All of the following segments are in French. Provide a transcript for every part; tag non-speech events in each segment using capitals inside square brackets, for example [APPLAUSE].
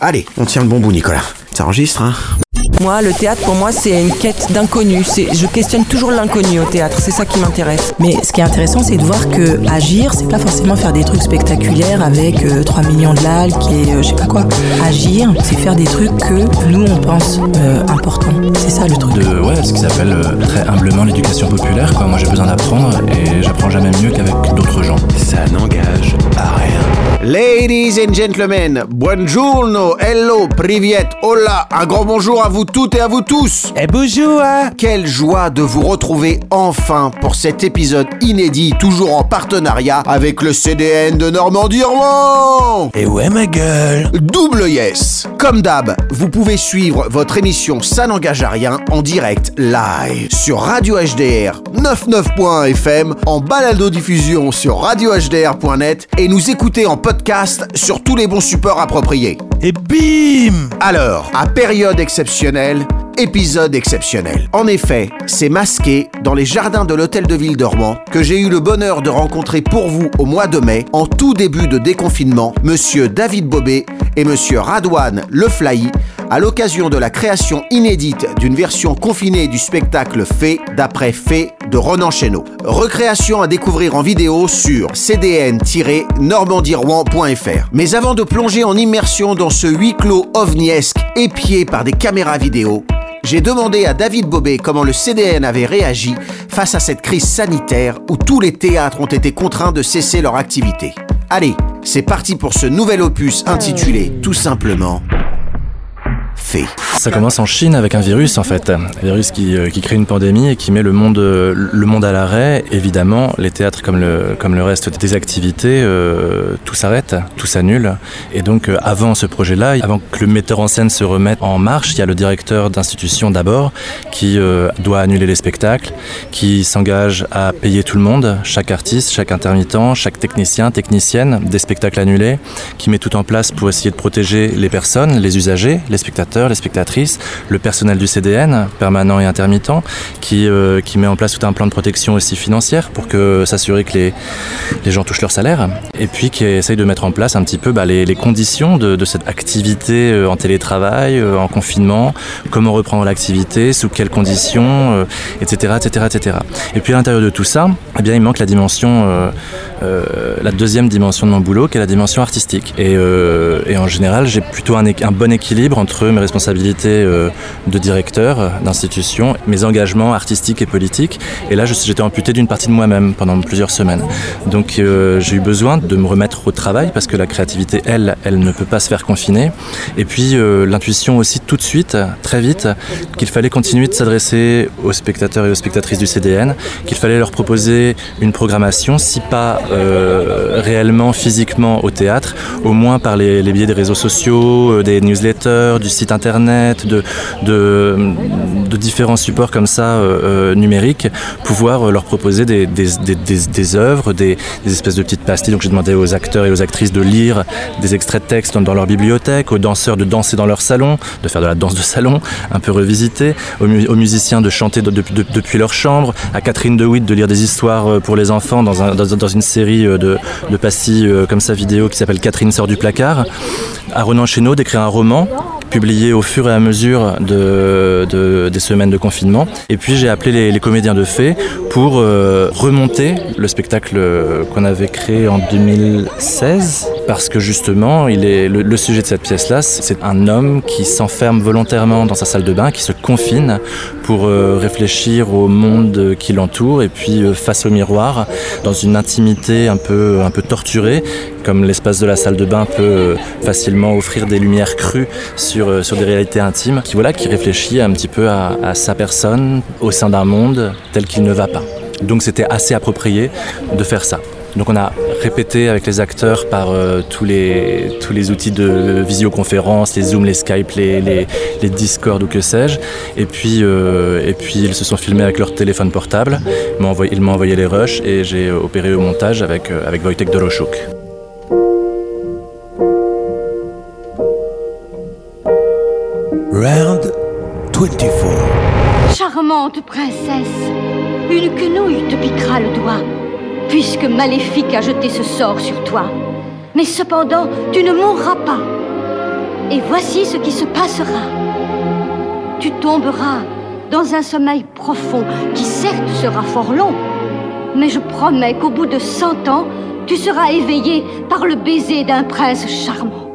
Allez, on tient le bon bout, Nicolas. Ça enregistre, hein Moi, le théâtre, pour moi, c'est une quête d'inconnu. C'est- Je questionne toujours l'inconnu au théâtre. C'est ça qui m'intéresse. Mais ce qui est intéressant, c'est de voir que agir, c'est pas forcément faire des trucs spectaculaires avec euh, 3 millions de likes et euh, je sais pas quoi. Agir, c'est faire des trucs que nous on pense euh, importants. C'est ça le truc. de ouais, ce qu'ils appellent euh, très humblement l'éducation populaire. Quoi. Moi, j'ai besoin d'apprendre et j'apprends jamais mieux qu'avec d'autres gens. Ça n'engage à rien. Ladies and gentlemen, buongiorno, hello, privet, hola, un grand bonjour à vous toutes et à vous tous. Eh bonjour hein. Quelle joie de vous retrouver enfin pour cet épisode inédit, toujours en partenariat avec le CDN de Normandie-Rouen. Et ouais ma gueule Double yes Comme d'hab, vous pouvez suivre votre émission Ça n'engage à rien en direct live sur Radio HDR 99.fm, en balado-diffusion sur radiohdr.net et nous écouter en podcast sur tous les bons supports appropriés. Et bim Alors, à période exceptionnelle, épisode exceptionnel. En effet, c'est masqué dans les jardins de l'hôtel de ville d'Ormand que j'ai eu le bonheur de rencontrer pour vous au mois de mai, en tout début de déconfinement, monsieur David Bobé et monsieur Radouane Leflahi, à l'occasion de la création inédite d'une version confinée du spectacle Fée d'après Fée de Ronan Chesneau. Recréation à découvrir en vidéo sur cdn-normandierouen.fr. Mais avant de plonger en immersion dans ce huis clos ovniesque épié par des caméras vidéo, j'ai demandé à David Bobet comment le CDN avait réagi face à cette crise sanitaire où tous les théâtres ont été contraints de cesser leur activité. Allez, c'est parti pour ce nouvel opus intitulé tout simplement Ça commence en Chine avec un virus en fait, un virus qui, euh, crée une pandémie et qui met le monde, euh, le monde à l'arrêt. Évidemment, les théâtres comme le, reste des activités, euh, tout s'arrête, tout s'annule. Et donc avant ce projet-là, avant que le metteur en scène se remette en marche, il y a le directeur d'institution d'abord qui doit annuler les spectacles, qui s'engage à payer tout le monde, chaque artiste, chaque intermittent, chaque technicien, technicienne, des spectacles annulés, qui met tout en place pour essayer de protéger les personnes, les usagers, les spectateurs, les spectatrices, le personnel du CDN, permanent et intermittent, qui, euh, qui met en place tout un plan de protection aussi financière pour que s'assurer que les, les gens touchent leur salaire, et puis qui essaye de mettre en place un petit peu bah, les, les conditions de, de cette activité euh, en télétravail, euh, en confinement, comment reprendre l'activité, sous quelles conditions, euh, etc., etc., etc. Et puis à l'intérieur de tout ça, eh bien, il manque la dimension, euh, euh, la deuxième dimension de mon boulot, qui est la dimension artistique. Et, euh, et en général, j'ai plutôt un, un bon équilibre entre mes responsabilités euh, de directeur euh, d'institution, mes engagements artistiques et politiques. Et là, j'étais amputé d'une partie de moi-même pendant plusieurs semaines. Donc, euh, j'ai eu besoin de me remettre au travail parce que la créativité, elle, elle ne peut pas se faire confiner. Et puis, l'intuition aussi, tout de suite, très vite, qu'il fallait continuer de s'adresser aux spectateurs et aux spectatrices du CDN, qu'il fallait leur proposer une programmation, si pas réellement, physiquement au théâtre, au moins par les, les biais des réseaux sociaux, des newsletters, du site internet, de, de, de différents supports comme ça euh, euh, numériques, pouvoir euh, leur proposer des, œuvres, des, espèces de petites pastilles. Donc j'ai demandé aux acteurs et aux actrices de lire des extraits de texte dans, leur bibliothèque, aux danseurs de danser dans leur salon, de faire de la danse de salon, un peu revisitée, aux, mu- aux musiciens de chanter de- de- de- depuis leur chambre, à Catherine DeWitt de lire des histoires pour les enfants dans, un- dans, dans une série de, pastilles comme ça vidéo qui s'appelle Catherine sort du placard, à Ronan Chénaud d'écrire un roman publié au fur et à mesure de, de- des semaines de confinement. Et puis j'ai appelé les, comédiens de fait pour euh, remonter le spectacle euh, qu'on avait créé en 2016 parce que justement il est, le, sujet de cette pièce-là c'est un homme qui s'enferme volontairement dans sa salle de bain, qui se confine pour euh, réfléchir au monde qui l'entoure et puis face au miroir dans une intimité un peu, un peu torturée comme l'espace de la salle de bain peut facilement offrir des lumières crues sur, euh, sur des réalités intimes, qui, voilà, qui réfléchit un petit peu à, sa personne au sein d'un monde tel qu'il ne va pas. Donc c'était assez approprié de faire ça. Donc on a répété avec les acteurs par euh, tous, les, tous les outils de visioconférence, les Zoom, les Skype, les, les, les Discord ou que sais-je. Et puis, euh, et puis ils se sont filmés avec leur téléphone portable. Ils m'ont envoyé, les rushs et j'ai opéré au montage avec, euh, avec Wojtek. Round 24. Charmante princesse, une quenouille te piquera le doigt, puisque Maléfique a jeté ce sort sur toi. Mais cependant, tu ne mourras pas. Et voici ce qui se passera. Tu tomberas dans un sommeil profond qui certes sera fort long, mais je promets qu'au bout de cent ans, tu seras éveillé par le baiser d'un prince charmant.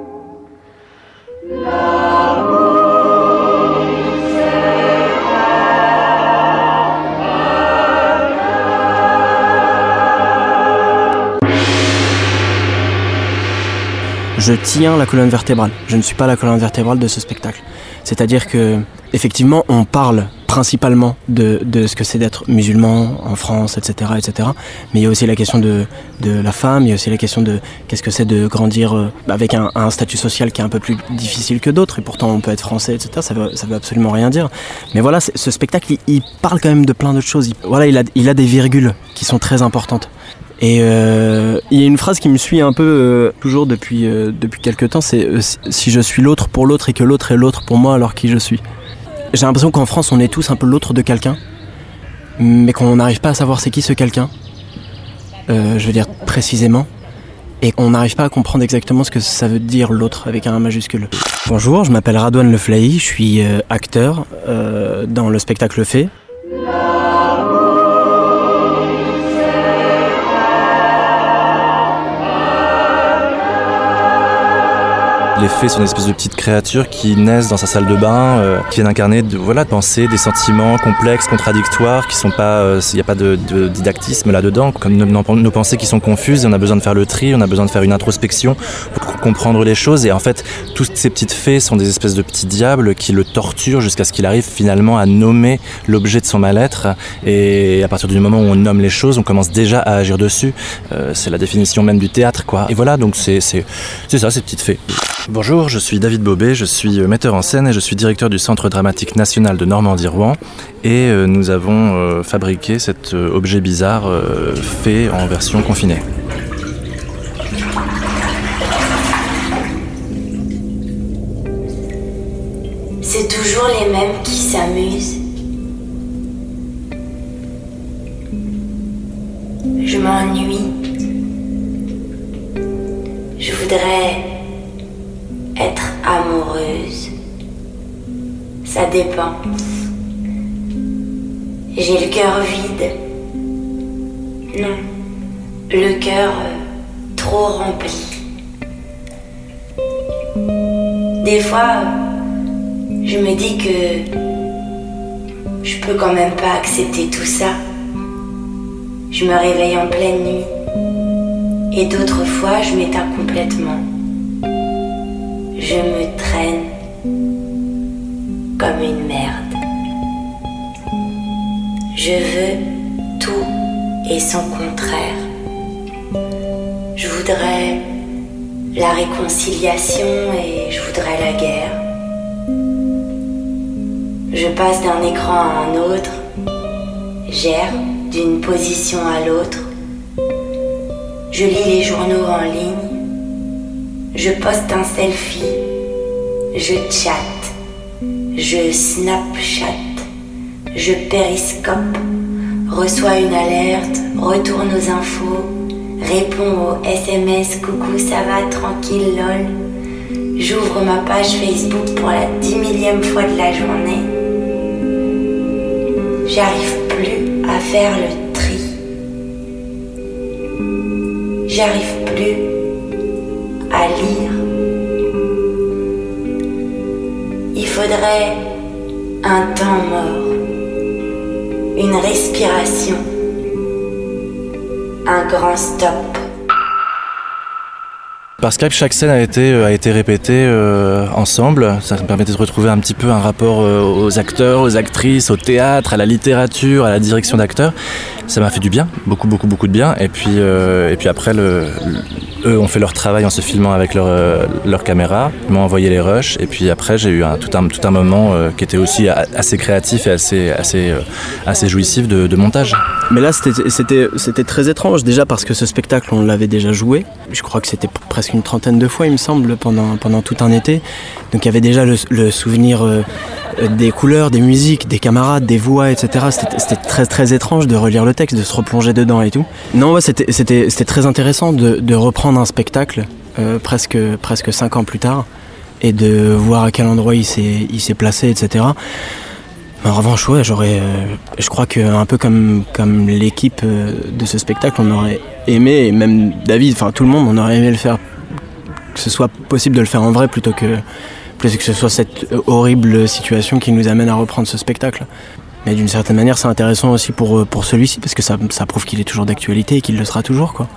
Je tiens la colonne vertébrale. Je ne suis pas la colonne vertébrale de ce spectacle. C'est-à-dire que, effectivement, on parle principalement de, ce que c'est d'être musulman en France, etc., etc. Mais il y a aussi la question de, la femme, il y a aussi la question de qu'est-ce que c'est de grandir euh, avec un, statut social qui est un peu plus difficile que d'autres, et pourtant on peut être français, etc. Ça ça veut absolument rien dire. Mais voilà, ce spectacle, il, parle quand même de plein d'autres choses. Il- voilà, il a des virgules qui sont très importantes. Et euh, il y a une phrase qui me suit un peu euh, toujours depuis, euh, depuis quelques temps, c'est si- je suis l'autre pour l'autre et que l'autre est l'autre pour moi, alors qui je suis? J'ai l'impression qu'en France, on est tous un peu l'autre de quelqu'un, mais qu'on n'arrive pas à savoir c'est qui ce quelqu'un, je veux dire précisément, et qu'on n'arrive pas à comprendre exactement ce que ça veut dire l'autre avec un majuscule. Bonjour, je m'appelle Radouane Leflahi, je suis acteur dans le spectacle fait. Les fées sont des espèces de petites créatures qui naissent dans sa salle de bain, euh, qui viennent incarner de, voilà, de pensées, des sentiments complexes, contradictoires, qui sont pas, il n'y a pas de, didactisme là-dedans, comme nos, pensées qui sont confuses, et on a besoin de faire le tri, on a besoin de faire une introspection pour comprendre les choses, et en fait, toutes ces petites fées sont des espèces de petits diables qui le torturent jusqu'à ce qu'il arrive finalement à nommer l'objet de son mal-être, et à partir du moment où on nomme les choses, on commence déjà à agir dessus. Euh, c'est la définition même du théâtre, quoi. Et voilà, donc c'est ça, ces petites fées. Bonjour, je suis David Bobet, je suis euh, metteur en scène et je suis directeur du Centre dramatique national de Normandie-Rouen. Et euh, nous avons euh, fabriqué cet objet bizarre fait en version confinée. C'est toujours les mêmes qui s'amusent. Je m'ennuie. Je voudrais J'ai le cœur vide. Non, le cœur euh, trop rempli. Des fois, je me dis que je peux quand même pas accepter tout ça. Je me réveille en pleine nuit. Et d'autres fois, je m'éteins complètement. Je me traîne Je veux tout et son contraire. Je voudrais la réconciliation et je voudrais la guerre. Je passe d'un écran à un autre, j'erre d'une position à l'autre, je lis les journaux en ligne, je poste un selfie, je chatte, je snapchat, je périscope, reçois une alerte, retourne aux infos, réponds au SMS coucou ça va tranquille lol. J'ouvre ma page Facebook pour la dix millième fois de la journée. J'arrive plus à faire le tri. J'arrive plus à lire. Il faudrait un temps mort, une respiration, un grand stop. Par Skype, chaque scène a été, euh, a été répétée euh, ensemble. Ça me permettait de retrouver un petit peu un rapport euh, aux acteurs, aux actrices, au théâtre, à la littérature, à la direction d'acteurs. Ça m'a fait du bien, beaucoup, beaucoup, beaucoup de bien. Et puis, et puis après, le- eux ont fait leur travail en se filmant avec leur, euh, leur caméra. M'ont envoyé les rushs. Et puis après, j'ai eu tout, un, tout un moment euh, qui était aussi assez créatif et assez, assez, euh, assez jouissif de, montage. Mais là, c'était- très étrange, déjà parce que ce spectacle, on l'avait déjà joué. Je crois que c'était presque une trentaine de fois, il me semble, pendant, pendant tout un été. Donc il y avait déjà le, souvenir des couleurs, des musiques, des camarades, des voix, etc. C'était très très étrange de relire le texte, de se replonger dedans et tout. Non, ouais, c'était très intéressant de reprendre un spectacle euh, presque, presque cinq ans plus tard. et de voir à quel endroit il s'est, placé, etc. En revanche, ouais, j'aurais, euh, je crois que un peu comme, comme l'équipe euh, de ce spectacle, on aurait aimé, et même David, enfin tout le monde, on aurait aimé le faire, que ce soit possible de le faire en vrai plutôt que, plutôt que ce soit cette horrible situation qui nous amène à reprendre ce spectacle. Mais d'une certaine manière, c'est intéressant aussi pour, pour celui-ci parce que ça, ça prouve qu'il est toujours d'actualité et qu'il le sera toujours, quoi.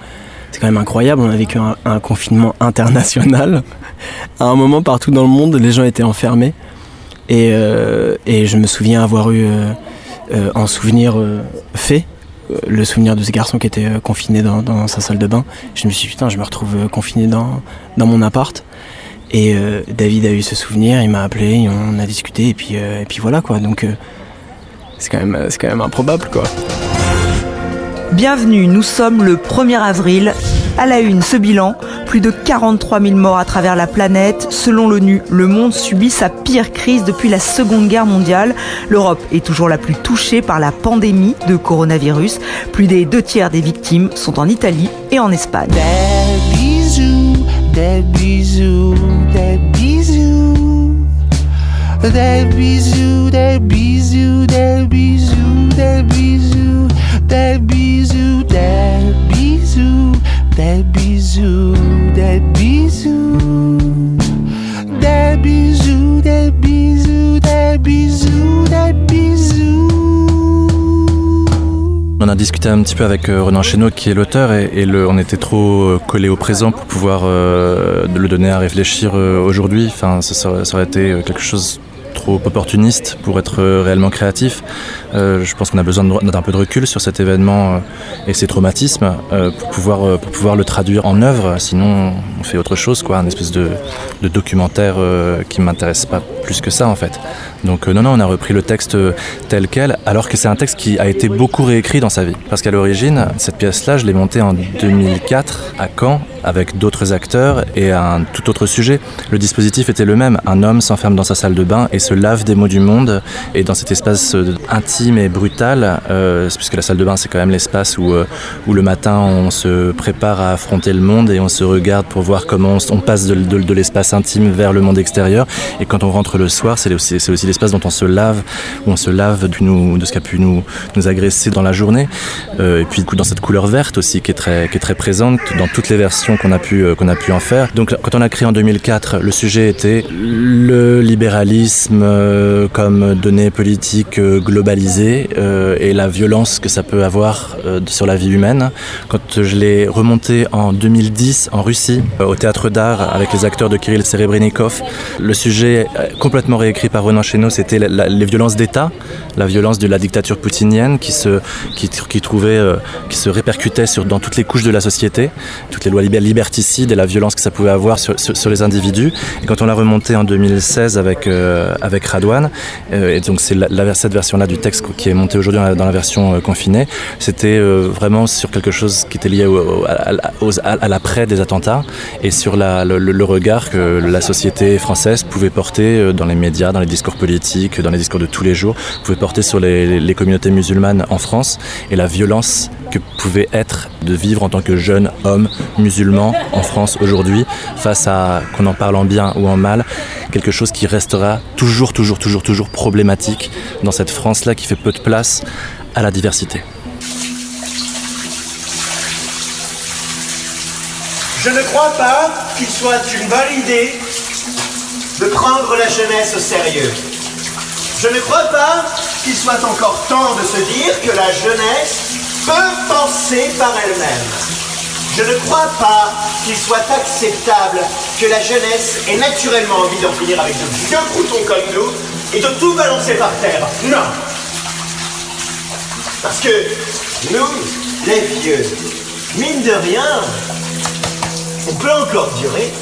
C'est quand même incroyable, on a vécu un, confinement [LAUGHS] international. à un moment, partout dans le monde, les gens étaient enfermés. Et, euh, je me souviens avoir eu euh, euh, un souvenir euh, fait, euh, le souvenir de ce garçon qui était euh, confiné dans, sa salle de bain. Je me suis dit, putain, je me retrouve euh, confiné dans, dans mon appart. Et euh, David a eu ce souvenir, il m'a appelé, on a discuté, et puis, euh, et puis voilà quoi. Donc euh, c'est quand, même- quand même improbable quoi. Bienvenue, nous sommes le 1er avril. À la une, ce bilan, plus de 43 000 morts à travers la planète. Selon l'ONU, le monde subit sa pire crise depuis la Seconde Guerre mondiale. L'Europe est toujours la plus touchée par la pandémie de coronavirus. Plus des deux tiers des victimes sont en Italie et en Espagne. Des bisous, des bisous, des bisous. Des bisous, des bisous, des bisous, des bisous, des bisous. Des bisous, des bisous, des bisous, des bisous. On a discuté un petit peu avec euh, Renan Chéneau qui est l'auteur et, on était trop euh, collé au présent pour pouvoir euh, le donner à réfléchir aujourd'hui. Enfin, ça, ça aurait- été quelque chose trop opportuniste pour être réellement créatif. Euh, je pense qu'on a besoin d'un peu de recul sur cet événement euh, et ses traumatismes euh, pour, pouvoir, le traduire en œuvre. Sinon, on fait autre chose, quoi, un espèce de, documentaire qui m'intéresse pas plus que ça en fait. Donc non, non, on a repris le texte tel quel, alors que c'est un texte qui a été beaucoup réécrit dans sa vie. Parce qu'à l'origine, cette pièce-là, je l'ai montée en 2004 à Caen avec d'autres acteurs et un tout autre sujet. Le dispositif était le même. Un homme s'enferme dans sa salle de bain et se lave des maux du monde. Et dans cet espace euh, intime et brutal, euh, puisque la salle de bain c'est quand même l'espace où, euh, où le matin on se prépare à affronter le monde et on se regarde pour voir comment on, passe de, l'espace intime vers le monde extérieur. Et quand on rentre le soir, c'est aussi, l'espace dont on se lave, où on se lave de, nous, de ce qui a pu nous, nous agresser dans la journée. Euh, et puis dans cette couleur verte aussi qui est très, qui est très présente dans toutes les versions qu'on a, pu, qu'on a pu en faire. Donc quand on a créé en 2004, le sujet était le libéralisme comme donnée politique euh, euh, et la violence que ça peut avoir euh, sur la vie humaine. Quand je l'ai remonté en 2010 en Russie, euh, au théâtre d'art avec les acteurs de Kirill Serebrennikov, le sujet complètement réécrit par Renan Chéneau, c'était les violences d'État, la violence de la dictature poutinienne qui se, qui, qui trouvait, qui se répercutait dans toutes les couches de la société, toutes les lois liber- liberticides et la violence que ça pouvait avoir sur, sur, les individus. Et quand on l'a remonté en 2016 avec, avec Radouane, et donc c'est cette version-là du texte qui est montée aujourd'hui dans la, version euh, confinée, c'était euh, vraiment sur quelque chose qui était lié à, l'après des attentats et sur le regard que la société française pouvait porter euh, dans les médias, dans les discours politiques, dans les discours de tous les jours, pouvait porter sur les, les communautés musulmanes en France et la violence que pouvait être de vivre en tant que jeune homme musulman en France aujourd'hui face à, qu'on en parle en bien ou en mal, quelque chose qui restera toujours, toujours, toujours, toujours problématique dans cette France-là qui fait peu de place à la diversité. Je ne crois pas qu'il soit une bonne idée de prendre la jeunesse au sérieux. Je ne crois pas qu'il soit encore temps de se dire que la jeunesse peut penser par elle-même. Je ne crois pas qu'il soit acceptable que la jeunesse ait naturellement envie d'en finir avec de vieux croutons comme nous et de tout balancer par terre. Non Parce que nous, les vieux, mine de rien, on peut encore durer.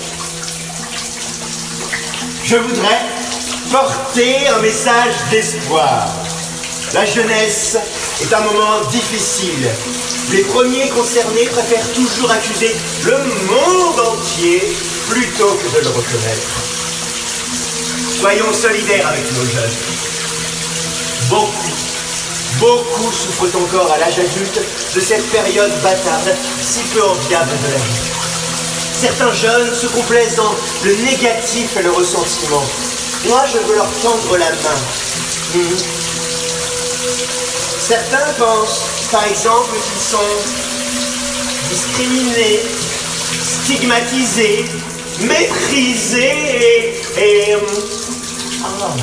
Je voudrais porter un message d'espoir. La jeunesse est un moment difficile. Les premiers concernés préfèrent toujours accuser le monde entier plutôt que de le reconnaître. Soyons solidaires avec nos jeunes. Beaucoup, beaucoup souffrent encore à l'âge adulte de cette période bâtarde si peu enviable de la vie. Certains jeunes se complaisent dans le négatif et le ressentiment. Moi, je veux leur tendre la main. Mhm. Certains pensent, par exemple, qu'ils sont discriminés, stigmatisés, méprisés et... et, euh, ah.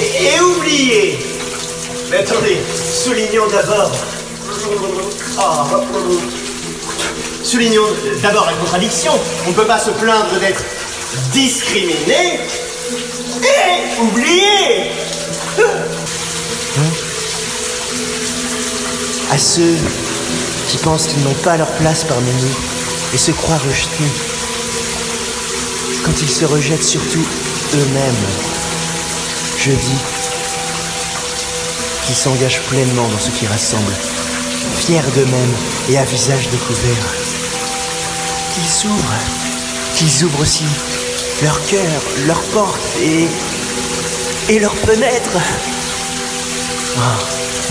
et, et oubliés. Mais attendez, soulignons d'abord... Ah. Soulignons d'abord la contradiction. On ne peut pas se plaindre d'être discriminé et oublié. À ceux qui pensent qu'ils n'ont pas leur place parmi nous et se croient rejetés, quand ils se rejettent surtout eux-mêmes, je dis qu'ils s'engagent pleinement dans ce qui rassemble, fiers d'eux-mêmes et à visage découvert, qu'ils s'ouvrent, qu'ils ouvrent aussi leur cœur, leurs portes et, et leurs fenêtres. Ah,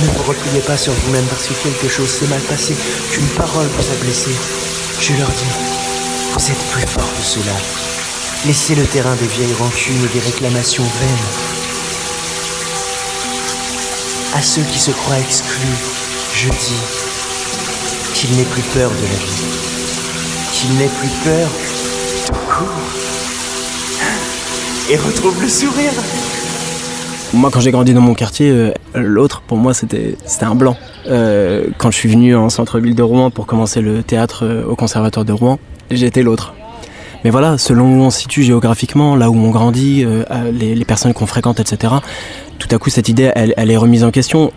ne vous repliez pas sur vous-même parce que quelque chose s'est mal passé, qu'une parole vous a blessé. Je leur dis, vous êtes plus fort que cela. Laissez le terrain des vieilles rancunes et des réclamations vaines. À ceux qui se croient exclus, je dis qu'il n'ait plus peur de la vie, qu'il n'ait plus peur tout court et retrouve le sourire. Moi, quand j'ai grandi dans mon quartier, euh, l'autre, pour moi, c'était c'était un blanc. Euh, quand je suis venu en centre-ville de Rouen pour commencer le théâtre euh, au Conservatoire de Rouen, j'étais l'autre. Mais voilà, selon où on se situe géographiquement, là où on grandit, euh, les, personnes qu'on fréquente, etc., tout à coup, cette idée, elle, est remise en question.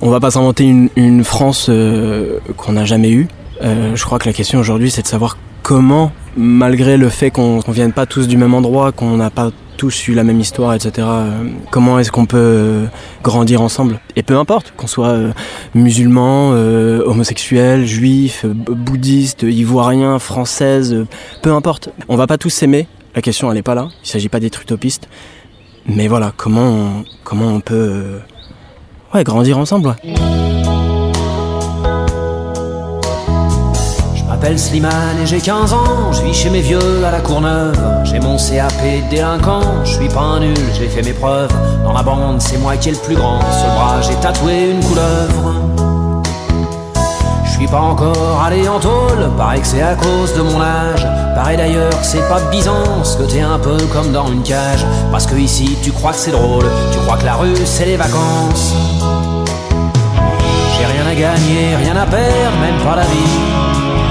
On va pas s'inventer une, une France euh, qu'on n'a jamais eue. Euh, je crois que la question aujourd'hui, c'est de savoir comment, malgré le fait qu'on ne vienne pas tous du même endroit, qu'on n'a pas tous eu la même histoire, etc., euh, comment est-ce qu'on peut euh, grandir ensemble? Et peu importe, qu'on soit euh, musulman, homosexuel, juif, bouddhiste, ivoirien, française, peu importe. On va pas tous s'aimer, la question elle est pas là, il s'agit pas d'être utopiste. Mais voilà, comment on, comment on peut ouais, grandir ensemble. M'appelle Slimane et j'ai 15 ans, je vis chez mes vieux à la Courneuve. J'ai mon CAP délinquant, je suis pas un nul, j'ai fait mes preuves. Dans la bande, c'est moi qui est le plus grand. Le bras, j'ai tatoué une couleuvre. Je suis pas encore allé en tôle, paraît que c'est à cause de mon âge. Pareil d'ailleurs c'est pas Byzance, que t'es un peu comme dans une cage. Parce que ici, tu crois que c'est drôle, tu crois que la rue, c'est les vacances. J'ai rien à gagner, rien à perdre, même pas la vie.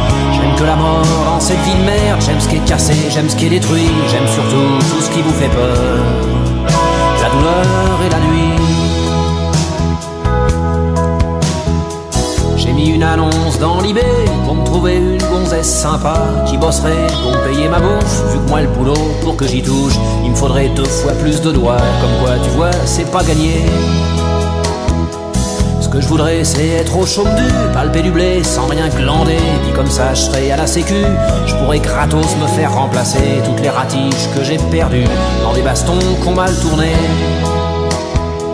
Que la mort dans cette vie de merde. J'aime ce qui est cassé, j'aime ce qui est détruit. J'aime surtout tout ce qui vous fait peur. La douleur et la nuit. J'ai mis une annonce dans l'IB pour me trouver une gonzesse sympa qui bosserait pour me payer ma bouffe. Vu que moi le boulot, pour que j'y touche, il me faudrait deux fois plus de doigts. Comme quoi, tu vois, c'est pas gagné. Que je voudrais c'est être au chaume du, palper du blé sans rien glander. Dit comme ça je serais à la sécu, je pourrais gratos me faire remplacer toutes les ratiches que j'ai perdues dans des bastons qu'on mal tourné.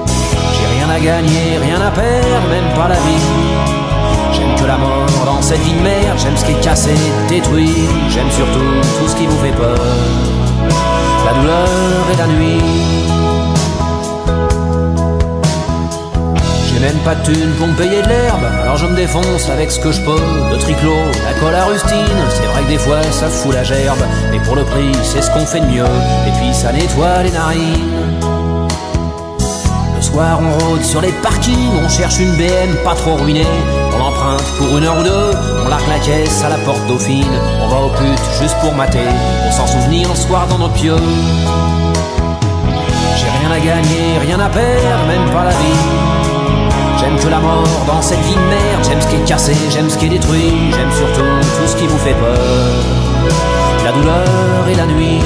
J'ai rien à gagner, rien à perdre, même pas la vie. J'aime que la mort dans cette vie de merde, j'aime ce qui est cassé, détruit, j'aime surtout tout ce qui vous fait peur. La douleur et la nuit. Même pas de thunes pour me payer de l'herbe, alors je me défonce avec ce que je peux. Le triclot, la colle à rustine, c'est vrai que des fois ça fout la gerbe, mais pour le prix c'est ce qu'on fait de mieux, et puis ça nettoie les narines. Le soir on rôde sur les parkings, on cherche une BM pas trop ruinée, on l'emprunte pour une heure ou deux, on largue la caisse à la porte dauphine, on va au pute juste pour mater, pour s'en souvenir le soir dans notre pieux. J'ai rien à gagner, rien à perdre, même pas la vie. J'aime que la mort dans cette vie de merde, j'aime ce qui est cassé, j'aime ce qui est détruit, j'aime surtout tout ce qui vous fait peur. La douleur et la nuit.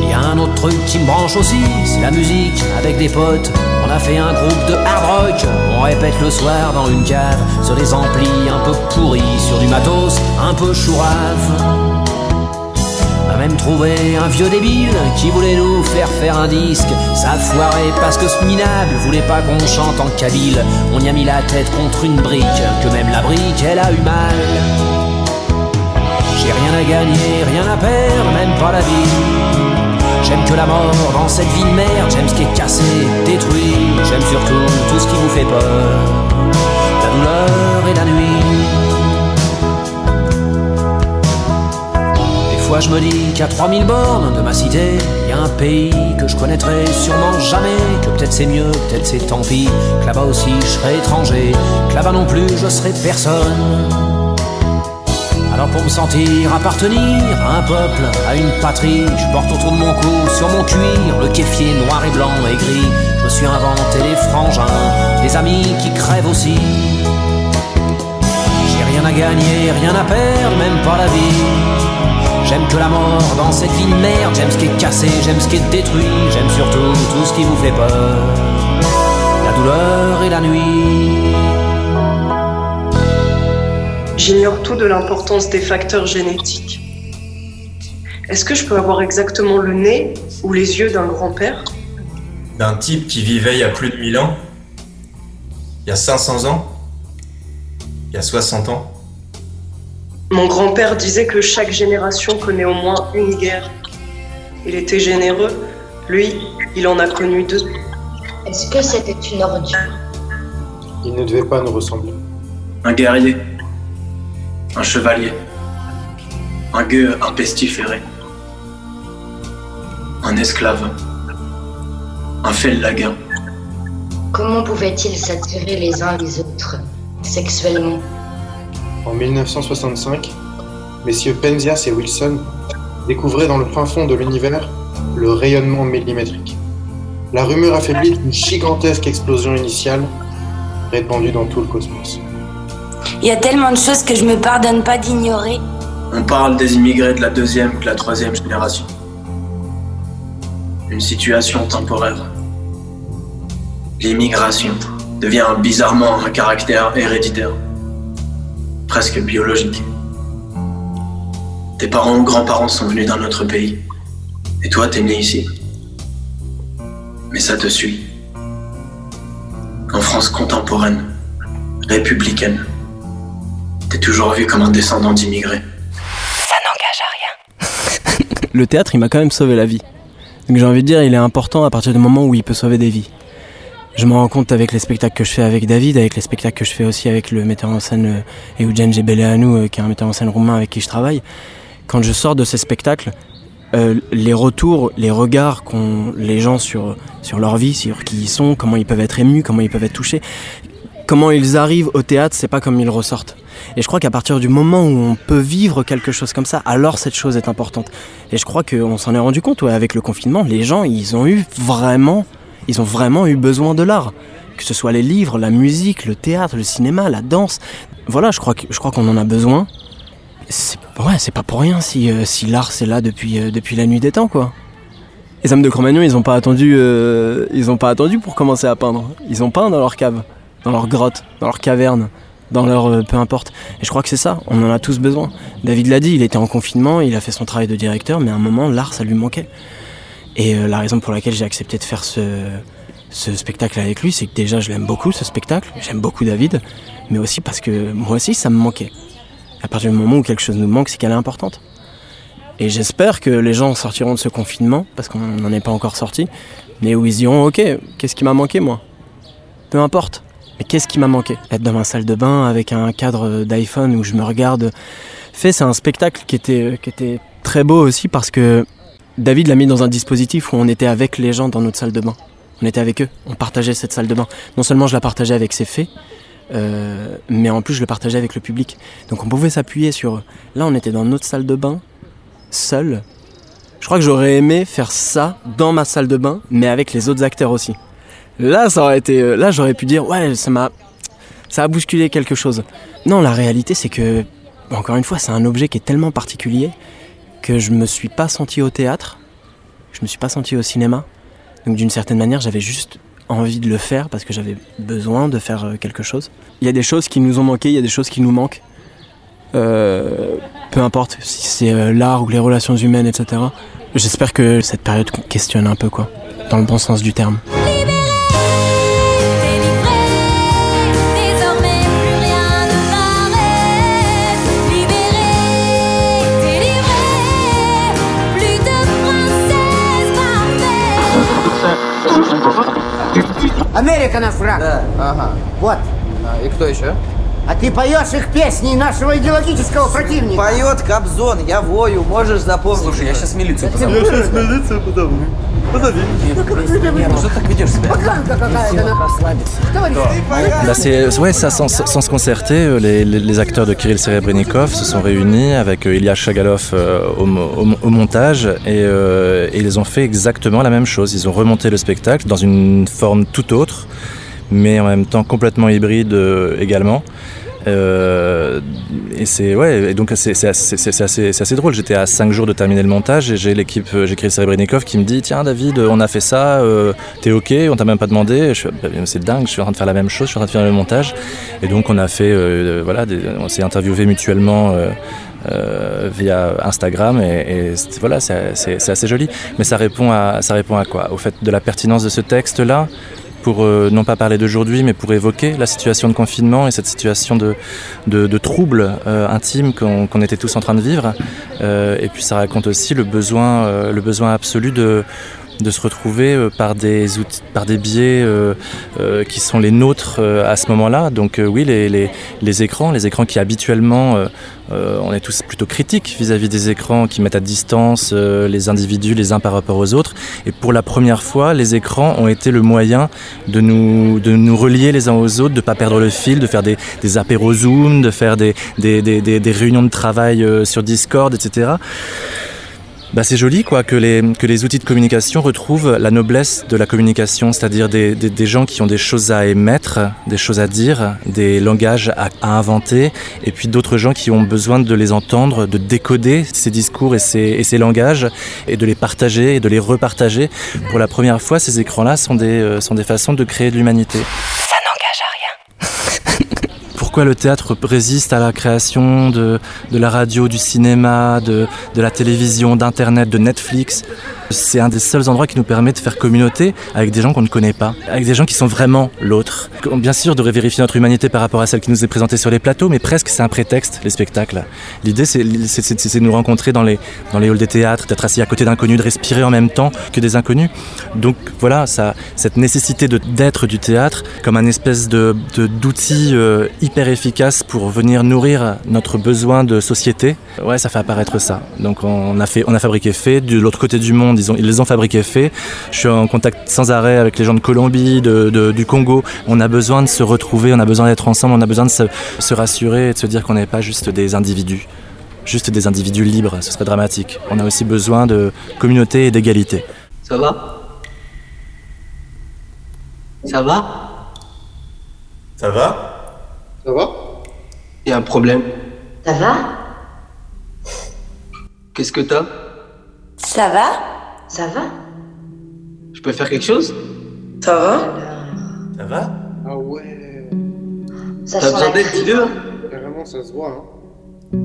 Il y a un autre truc qui me branche aussi, c'est la musique avec des potes. On a fait un groupe de hard rock, on répète le soir dans une cave, sur des amplis un peu pourris, sur du matos un peu chourave. Même trouvé un vieux débile qui voulait nous faire faire un disque. Ça foiré parce que ce minable voulait pas qu'on chante en kabyle. On y a mis la tête contre une brique, que même la brique elle a eu mal. J'ai rien à gagner, rien à perdre, même pas la vie. J'aime que la mort dans cette vie de merde, j'aime ce qui est cassé, détruit. J'aime surtout tout ce qui vous fait peur, la douleur et la nuit. Des fois je me dis qu'à 3000 bornes de ma cité, y a un pays que je connaîtrai sûrement jamais. Que peut-être c'est mieux, peut-être c'est tant pis. Que là-bas aussi je serai étranger, que là-bas non plus je serai personne. Alors pour me sentir appartenir à un peuple, à une patrie, je porte autour de mon cou, sur mon cuir, le kéfier noir et blanc et gris. Je me suis inventé des frangins, des amis qui crèvent aussi. J'ai rien à gagner, rien à perdre, même pas la vie. J'aime que la mort dans cette vie de merde, j'aime ce qui est cassé, j'aime ce qui est détruit, j'aime surtout tout ce qui vous fait peur. La douleur et la nuit. J'ignore tout de l'importance des facteurs génétiques. Est-ce que je peux avoir exactement le nez ou les yeux d'un grand-père? D'un type qui vivait il y a plus de 1000 ans? Il y a 500 ans? Il y a 60 ans? Mon grand-père disait que chaque génération connaît au moins une guerre. Il était généreux. Lui, il en a connu deux. Est-ce que c'était une ordure? Il ne devait pas nous ressembler. Un guerrier un chevalier, un gueux, un pestiféré, un esclave, un fellaguin. Comment pouvaient-ils s'attirer les uns les autres, sexuellement? En 1965, messieurs Penzias et Wilson découvraient dans le fin fond de l'univers le rayonnement millimétrique. La rumeur affaiblie d'une gigantesque explosion initiale répandue dans tout le cosmos. Il y a tellement de choses que je me pardonne pas d'ignorer. On parle des immigrés de la deuxième ou de la troisième génération. Une situation temporaire. L'immigration devient bizarrement un caractère héréditaire, presque biologique. Tes parents ou grands-parents sont venus d'un autre pays, et toi t'es né ici. Mais ça te suit. En France contemporaine, républicaine, T'es toujours vu comme un descendant d'immigrés. Ça n'engage à rien. [LAUGHS] Le théâtre, il m'a quand même sauvé la vie. Donc j'ai envie de dire, il est important à partir du moment où il peut sauver des vies. Je me rends compte avec les spectacles que je fais avec David, avec les spectacles que je fais aussi avec le metteur en scène euh, Eugen Gebeleanu, euh, qui est un metteur en scène roumain avec qui je travaille. Quand je sors de ces spectacles, euh, les retours, les regards qu'ont les gens sur, sur leur vie, sur qui ils sont, comment ils peuvent être émus, comment ils peuvent être touchés, comment ils arrivent au théâtre, c'est pas comme ils ressortent. Et je crois qu'à partir du moment où on peut vivre quelque chose comme ça, alors cette chose est importante. Et je crois qu'on s'en est rendu compte ouais, avec le confinement. Les gens, ils ont eu vraiment, ils ont vraiment eu besoin de l'art. Que ce soit les livres, la musique, le théâtre, le cinéma, la danse. Voilà, je crois, qu'on en a besoin. Ouais, c'est pas pour rien si, euh, si l'art c'est là depuis, euh, depuis la nuit des temps, quoi. Les hommes de Cro-Magnon, ils ont pas attendu, euh, ils ont pas attendu pour commencer à peindre. Ils ont peint dans leur cave, dans leur grotte, dans leur caverne dans leur peu importe. Et je crois que c'est ça, on en a tous besoin. David l'a dit, il était en confinement, il a fait son travail de directeur, mais à un moment, l'art, ça lui manquait. Et euh, la raison pour laquelle j'ai accepté de faire ce, spectacle avec lui, c'est que déjà, je l'aime beaucoup, ce spectacle, j'aime beaucoup David, mais aussi parce que moi aussi, ça me manquait. À partir du moment où quelque chose nous manque, c'est qu'elle est importante. Et j'espère que les gens sortiront de ce confinement, parce qu'on n'en est pas encore sorti, mais où ils diront, ok, qu'est-ce qui m'a manqué moi? Peu importe. Mais qu'est-ce qui m'a manqué? Être dans ma salle de bain avec un cadre d'iPhone où je me regarde. Fait, c'est un spectacle qui était très beau aussi parce que David l'a mis dans un dispositif où on était avec les gens dans notre salle de bain. On était avec eux, on partageait cette salle de bain. Non seulement je la partageais avec ses faits, euh, mais en plus je le partageais avec le public. Donc on pouvait s'appuyer sur... Là on était dans notre salle de bain, seul. Je crois que j'aurais aimé faire ça dans ma salle de bain, mais avec les autres acteurs aussi. Là, ça aurait été. Là, j'aurais pu dire, ouais, ça m'a. Ça a bousculé quelque chose. Non, la réalité, c'est que. Encore une fois, c'est un objet qui est tellement particulier que je me suis pas senti au théâtre. Je me suis pas senti au cinéma. Donc, d'une certaine manière, j'avais juste envie de le faire parce que j'avais besoin de faire euh, quelque chose. Il y a des choses qui nous ont manqué, il y a des choses qui nous manquent. euh, peu importe si c'est euh, l'art ou les relations humaines, etc. J'espère que cette période questionne un peu, quoi, dans le bon sens du terme. Америка наш враг. Да. Ага. Вот. И кто еще? А ты поешь их песни нашего идеологического противника. Поет Кобзон, я вою, можешь запомнить. Слушай, я сейчас милицию позову. Я сейчас милицию позову. Позови. Ну что так ведешь себя Là, c'est ouais, ça, sans, sans se concerter, euh, les, les, les acteurs de Kirill Serebrennikov se sont réunis avec euh, Ilya Chagalov euh, au, au, au, montage et, euh, et ils ont fait exactement la même chose. Ils ont remonté le spectacle dans une forme tout autre, mais en même temps complètement hybride euh, également. Euh, et c'est ouais, et donc c'est assez, assez, drôle. J'étais à 5 jours de terminer le montage et j'ai l'équipe, j'ai créé Serebrennikov qui me dit Tiens, David, on a fait ça, euh, t'es ok, on t'a même pas demandé. Bah, c'est dingue, je suis en train de faire la même chose, je suis en train de faire le montage. Et donc on a fait, euh, voilà, on s'est interviewé mutuellement. Euh, via Instagram et, et voilà c'est assez joli mais ça répond à ça répond à quoi? Au fait de la pertinence de ce texte là pour euh, non pas parler d'aujourd'hui, mais pour évoquer la situation de confinement et cette situation de, de, de trouble euh, intime qu'on qu était tous en train de vivre. Euh, et puis ça raconte aussi le besoin, le besoin absolu de de se retrouver euh, par des outils, par des biais euh, euh, qui sont les nôtres euh, à ce moment-là. Donc euh, oui, les, les, les écrans, les écrans qui habituellement, euh, on est tous plutôt critiques vis-à-vis -vis des écrans qui mettent à distance les individus les uns par rapport aux autres. Et pour la première fois, les écrans ont été le moyen de nous, de nous relier les uns aux autres, de ne pas perdre le fil, de faire des, des apéros Zoom, de faire des, des, des réunions de travail sur Discord, etc. Bah, c'est joli quoi que les, que les outils de communication retrouvent la noblesse de la communication, c'est-à-dire des, des, gens qui ont des choses à émettre, des choses à dire, des langages à, à inventer, et puis d'autres gens qui ont besoin de les entendre, de décoder ces discours et ces, et ces langages, et de les partager et de les repartager. Pour la première fois, ces écrans-là sont, des, euh, sont des façons de créer de l'humanité. Ça n'engage à rien. Pourquoi le théâtre résiste à la création de, la radio, du cinéma, de la télévision, d'Internet, de Netflix? C'est un des seuls endroits qui nous permet de faire communauté avec des gens qu'on ne connaît pas, avec des gens qui sont vraiment l'autre. Bien sûr, de vérifier notre humanité par rapport à celle qui nous est présentée sur les plateaux, mais presque c'est un prétexte, les spectacles. L'idée, c'est de nous rencontrer dans les, dans les halls des théâtres, d'être assis à côté d'inconnus, de respirer en même temps que des inconnus. Donc voilà, cette nécessité d'être du théâtre comme un espèce d'outil euh, hyper efficace pour venir nourrir notre besoin de société, ouais, ça fait apparaître ça. Donc on a, fait, on a fabriqué fait, de l'autre côté du monde, ils, ont, ils les ont fabriqués faits. Je suis en contact sans arrêt avec les gens de Colombie, de, de, du Congo. On a besoin de se retrouver, on a besoin d'être ensemble, on a besoin de se, se rassurer et de se dire qu'on n'est pas juste des individus. Juste des individus libres, ce serait dramatique. On a aussi besoin de communauté et d'égalité. Ça va? Ça va? Ça va? Ça va? Il y a un problème. Ça va? Qu'est-ce que t'as? Ça va? Ça va Je peux faire quelque chose? Ça va Ça va? Ah ouais. Ça T'as besoin d'aide, dis-le. Carrément, ça se voit. Hein.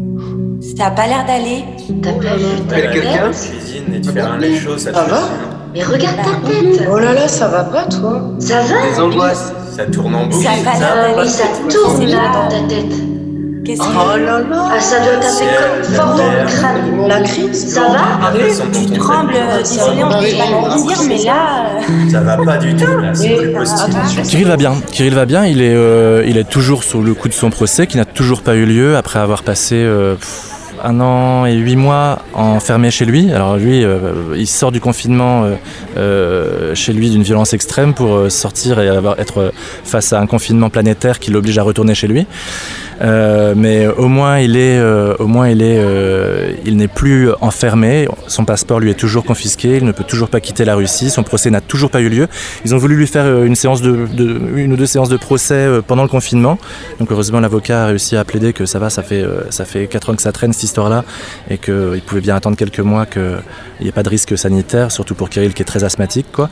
Ça a pas l'air d'aller. T'as pas vu ta Appelle quelqu'un? tête Cuisine et tu fais un lait chaud, ça te Ça fait. Mais regarde ta tête. Oh là là, ça va pas toi? Ça va Des angoisses. Ça tourne en boucle. Ça a pas l'air d'aller. Ça tourne là dans ta tête. Qu'est-ce que Oh là là Ah, ça doit taper comme fort dans le crâne. La crise Ça va Tu trembles, le- désolé, on peut pas le dire, mais là. euh, Ça va pas du tout là, c'est plus possible. Kirill va bien. Kirill va bien. Il est, euh, il est toujours sur le coup de son procès qui n'a toujours pas eu lieu après avoir passé euh, pff, un an et huit mois enfermé chez lui. Alors lui, euh, il sort du confinement euh, euh, chez lui d'une violence extrême pour euh, sortir et avoir, être euh, face à un confinement planétaire qui l'oblige à retourner chez lui. Euh, mais au moins il est, euh, au moins il est, euh, il n'est plus enfermé. Son passeport lui est toujours confisqué. Il ne peut toujours pas quitter la Russie. Son procès n'a toujours pas eu lieu. Ils ont voulu lui faire une séance de, une ou deux séances de procès pendant le confinement. Donc heureusement l'avocat a réussi à plaider que ça va, ça fait ça fait quatre ans que ça traîne cette histoire-là et qu'il pouvait bien attendre quelques mois qu'il n'y ait pas de risque sanitaire, surtout pour Kirill qui est très asthmatique quoi.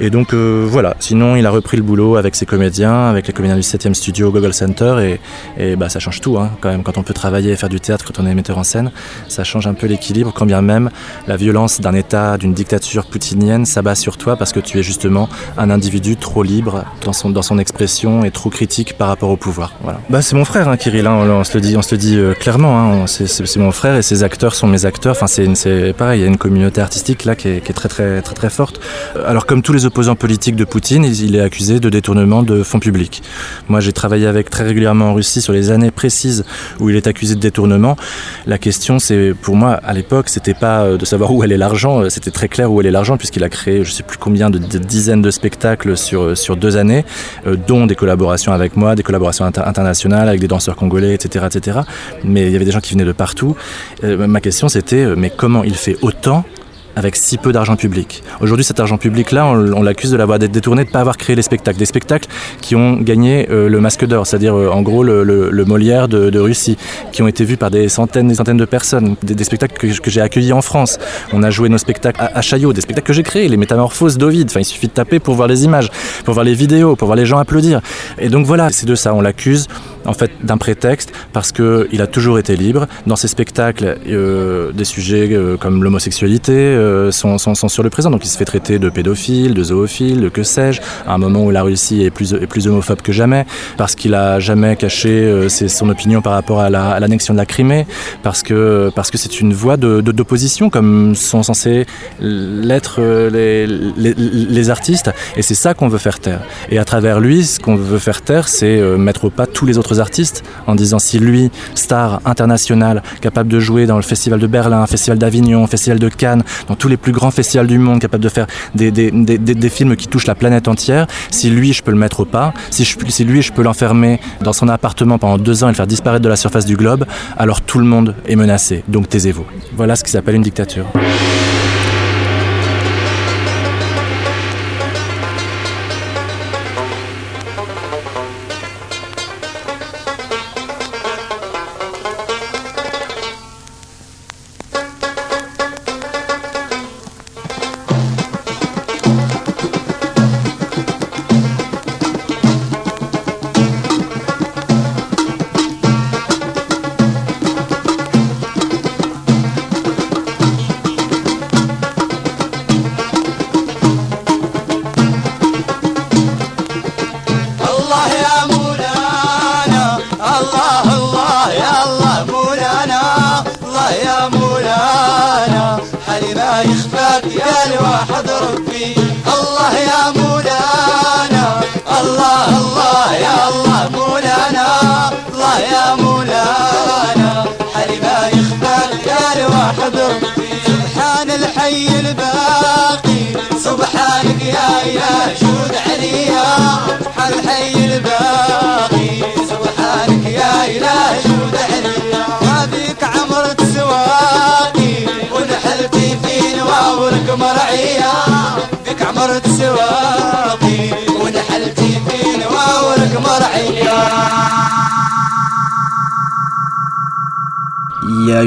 Et donc voilà. Sinon il a repris le boulot avec ses comédiens, avec les comédiens du 7e studio Google Center et, et bah, bah, ça change tout hein, quand même. Quand on peut travailler et faire du théâtre, quand on est metteur en scène, ça change un peu l'équilibre. Quand bien même la violence d'un État, d'une dictature poutinienne s'abat sur toi parce que tu es justement un individu trop libre dans son, expression et trop critique par rapport au pouvoir. Voilà. Bah, c'est mon frère, hein, Kirill. hein, on, se le dit, on se le dit euh, clairement. hein, c'est- mon frère et ses acteurs sont mes acteurs. Enfin, c'est pareil. Il y a une communauté artistique là qui est, qui est très très très très forte. Euh, Alors comme tous les opposants politiques de Poutine, il il est accusé de détournement de fonds publics. Moi, j'ai travaillé avec très régulièrement en Russie sur les années précises où il est accusé de détournement. La question, c'est pour moi à l'époque, c'était pas euh, de savoir où allait l'argent, euh, c'était très clair où allait l'argent puisqu'il a créé, je sais plus combien de, dizaines de spectacles sur euh, sur deux années, dont des collaborations avec moi, des collaborations inter- internationales avec des danseurs congolais, etc., etc. Mais il y avait des gens qui venaient de partout. Ma question, c'était mais comment il fait autant avec si peu d'argent public. Aujourd'hui, cet argent public-là, on, on l'accuse de l'avoir détourné, de ne pas avoir créé les spectacles. Des spectacles qui ont gagné euh, le masque d'or, c'est-à-dire euh, en gros le, Molière de, Russie, qui ont été vus par des centaines et des centaines de personnes. Des, spectacles que, j'ai accueillis en France. On a joué nos spectacles à, à Chaillot, des spectacles que j'ai créés, les Métamorphoses d'Ovide. Enfin, il suffit de taper pour voir les images, pour voir les vidéos, pour voir les gens applaudir. Et donc voilà, c'est de ça. On l'accuse en fait d'un prétexte parce qu'il a toujours été libre. Dans ses spectacles, euh, des sujets euh, comme l'homosexualité euh, sont, sont- sur le présent. Donc il se fait traiter de pédophile, de zoophile, de que sais-je, à un moment où la Russie est plus, est plus homophobe que jamais, parce qu'il a jamais caché ses- son opinion par rapport à la- l'annexion de la Crimée, parce que parce que c'est une voie de- de- d'opposition comme sont censés l'être les, les, les artistes. Et c'est ça qu'on veut faire taire. Et à travers lui, ce qu'on veut faire taire, c'est mettre au pas tous les autres artistes en disant si lui, star international, capable de jouer dans le festival de Berlin, festival d'Avignon, festival de Cannes, dans tous les plus grands festivals du monde, capable de faire des, films qui touchent la planète entière, si lui, je peux le mettre au pas, si lui, je peux l'enfermer dans son appartement pendant deux ans et le faire disparaître de la surface du globe, alors tout le monde est menacé. Donc taisez-vous. Voilà ce qui s'appelle une dictature.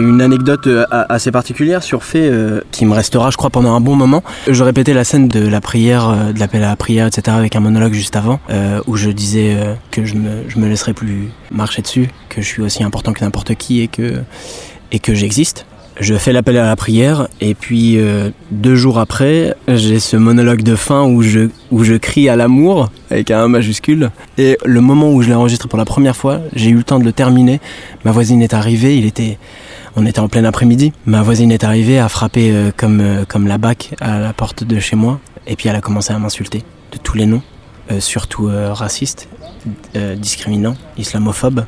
Une anecdote euh, assez particulière sur fait euh, qui me restera, je crois, pendant un bon moment. Je répétais la scène de la prière, euh, de l'appel à la prière, etc., avec un monologue juste avant, euh, où je disais euh, que je me, je me laisserai plus marcher dessus, que je suis aussi important que n'importe qui et que, et que j'existe. Je fais l'appel à la prière et puis euh, deux jours après, j'ai ce monologue de fin où je, où je crie à l'amour avec un majuscule. Et le moment où je l'ai enregistré pour la première fois, j'ai eu le temps de le terminer. Ma voisine est arrivée, il était, on était en plein après-midi. Ma voisine est arrivée, a frappé euh, comme, euh, comme la bac à la porte de chez moi. Et puis elle a commencé à m'insulter de tous les noms, euh, surtout racistes, discriminants, islamophobes,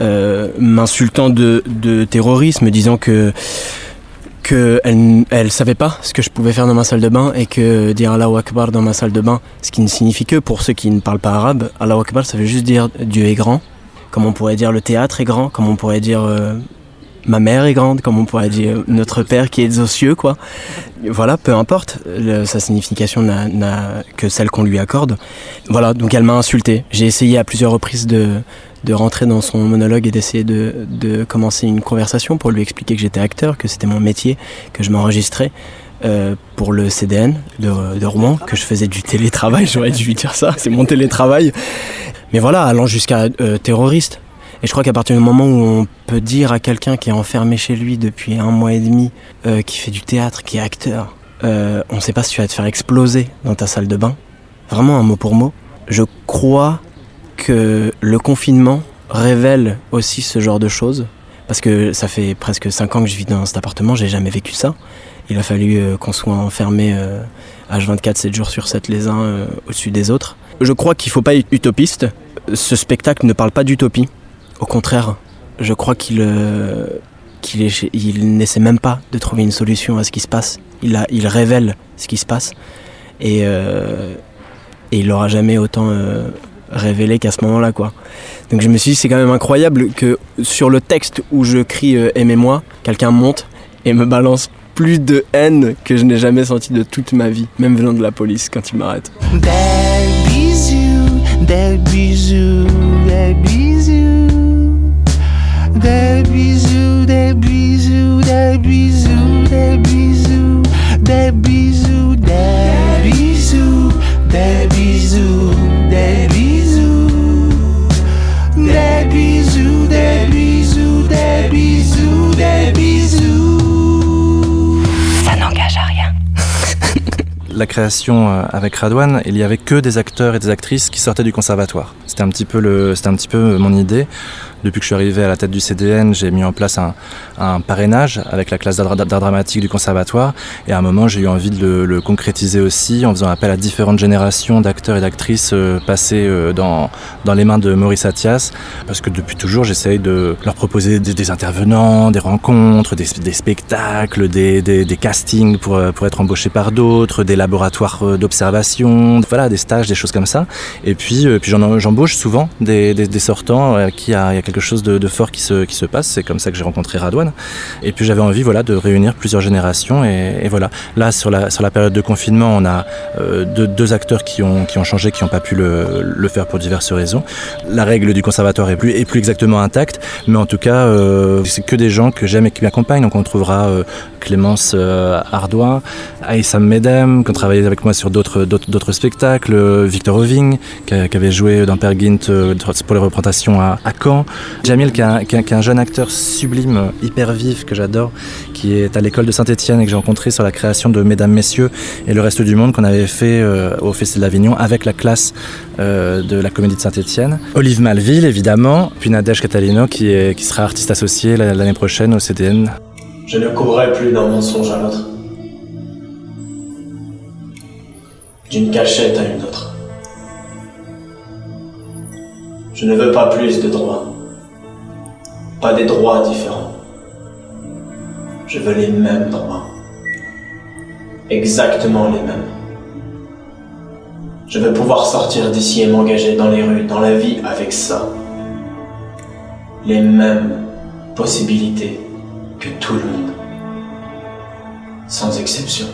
euh, m'insultant de, de terrorisme, disant que que elle, savait pas ce que je pouvais faire dans ma salle de bain et que dire Allahu Akbar dans ma salle de bain, ce qui ne signifie que pour ceux qui ne parlent pas arabe, Allahu Akbar ça veut juste dire Dieu est grand, comme on pourrait dire le théâtre est grand, comme on pourrait dire ma mère est grande, comme on pourrait dire notre père qui est aux cieux quoi. Voilà, peu importe, sa signification n'a- n'a que celle qu'on lui accorde. Voilà, donc elle m'a insulté. J'ai essayé à plusieurs reprises de, de rentrer dans son monologue et d'essayer de, de commencer une conversation pour lui expliquer que j'étais acteur, que c'était mon métier, que je m'enregistrais euh, pour le CDN de, de Rouen, que je faisais du télétravail, [LAUGHS] j'aurais dû lui dire ça, c'est mon télétravail. Mais voilà, allant jusqu'à euh, terroriste. Et je crois qu'à partir du moment où on peut dire à quelqu'un qui est enfermé chez lui depuis un mois et demi, euh, qui fait du théâtre, qui est acteur, euh, on ne sait pas si tu vas te faire exploser dans ta salle de bain, vraiment un mot pour mot, je crois que le confinement révèle aussi ce genre de choses. Parce que ça fait presque 5 ans que je vis dans cet appartement, j'ai jamais vécu ça. Il a fallu euh, qu'on soit enfermés euh, H24, 7 jours sur 7 les uns au-dessus des autres. Je crois qu'il faut pas être utopiste. Ce spectacle ne parle pas d'utopie. Au contraire, je crois qu'il euh, il n'essaie même pas de trouver une solution à ce qui se passe. Il, a, il révèle ce qui se passe. Et, euh, et il l'aura jamais autant euh, révélé qu'à ce moment-là, quoi. Donc je me suis dit, c'est quand même incroyable que sur le texte où je crie euh, Aimez-moi, quelqu'un monte et me balance plus de haine que je n'ai jamais senti de toute ma vie, même venant de la police quand il m'arrête. Des bisous, des bisous, des bisous. Des bisous, des bisous, des bisous, des bisous, des bisous, des bisous, des bisous, des bisous. Des bisous, des bisous, des bisous, des bisous. Ça n'engage à rien. La création euh, avec Radouane, il y avait que des acteurs et des actrices qui sortaient du conservatoire. C'était un petit peu le, c'était un petit peu mon idée. Depuis que je suis arrivé à la tête du CDN, j'ai mis en place un, parrainage avec la classe d'art dramatique du conservatoire. Et à un moment, j'ai eu envie de le, concrétiser aussi en faisant appel à différentes générations d'acteurs et d'actrices euh, passés euh, dans, dans les mains de Maurice Attias. Parce que depuis toujours, j'essaye de leur proposer des, intervenants, des rencontres, des, spectacles, des, castings pour, euh, pour être embauchés par d'autres, des laboratoires euh, d'observation, voilà, des stages, des choses comme ça. Et puis, puis j'embauche souvent des, sortants qui il y a quelque chose de, fort qui se, qui se passe. C'est comme ça que j'ai rencontré Radouane. Et puis j'avais envie voilà, de réunir plusieurs générations. Et, voilà. Là, sur la, sur la période de confinement, on a euh, deux, acteurs qui ont, qui ont changé, qui n'ont pas pu le, le faire pour diverses raisons. La règle du conservatoire est plus, est plus exactement intacte. Mais en tout cas, euh, c'est que des gens que j'aime et qui m'accompagnent. Donc on trouvera euh, Clémence euh, Ardoin, Aïssam Medem, qui ont travaillé avec moi sur d'autres d'autres spectacles, Victor Oving, qui, avait joué dans Pergint pour les représentations à, à Caen, Jamil, qui est, un, jeune acteur sublime, euh, hyper vif, que j'adore, qui est à l'école de Saint-Etienne et que j'ai rencontré sur la création de Mesdames, Messieurs et le reste du monde qu'on avait fait euh, au Festival d'Avignon avec la classe euh, de la Comédie de Saint-Etienne. Olive Malville, évidemment, puis Nadège Catalino, qui, sera artiste associé la- l'année prochaine au CDN. Je ne courrai plus d'un mensonge à l'autre. D'une cachette à une autre. Je ne veux pas plus de droits. Pas des droits différents. Je veux les mêmes droits. Exactement les mêmes. Je veux pouvoir sortir d'ici et m'engager dans les rues, dans la vie avec ça. Les mêmes possibilités que tout le monde. Sans exception.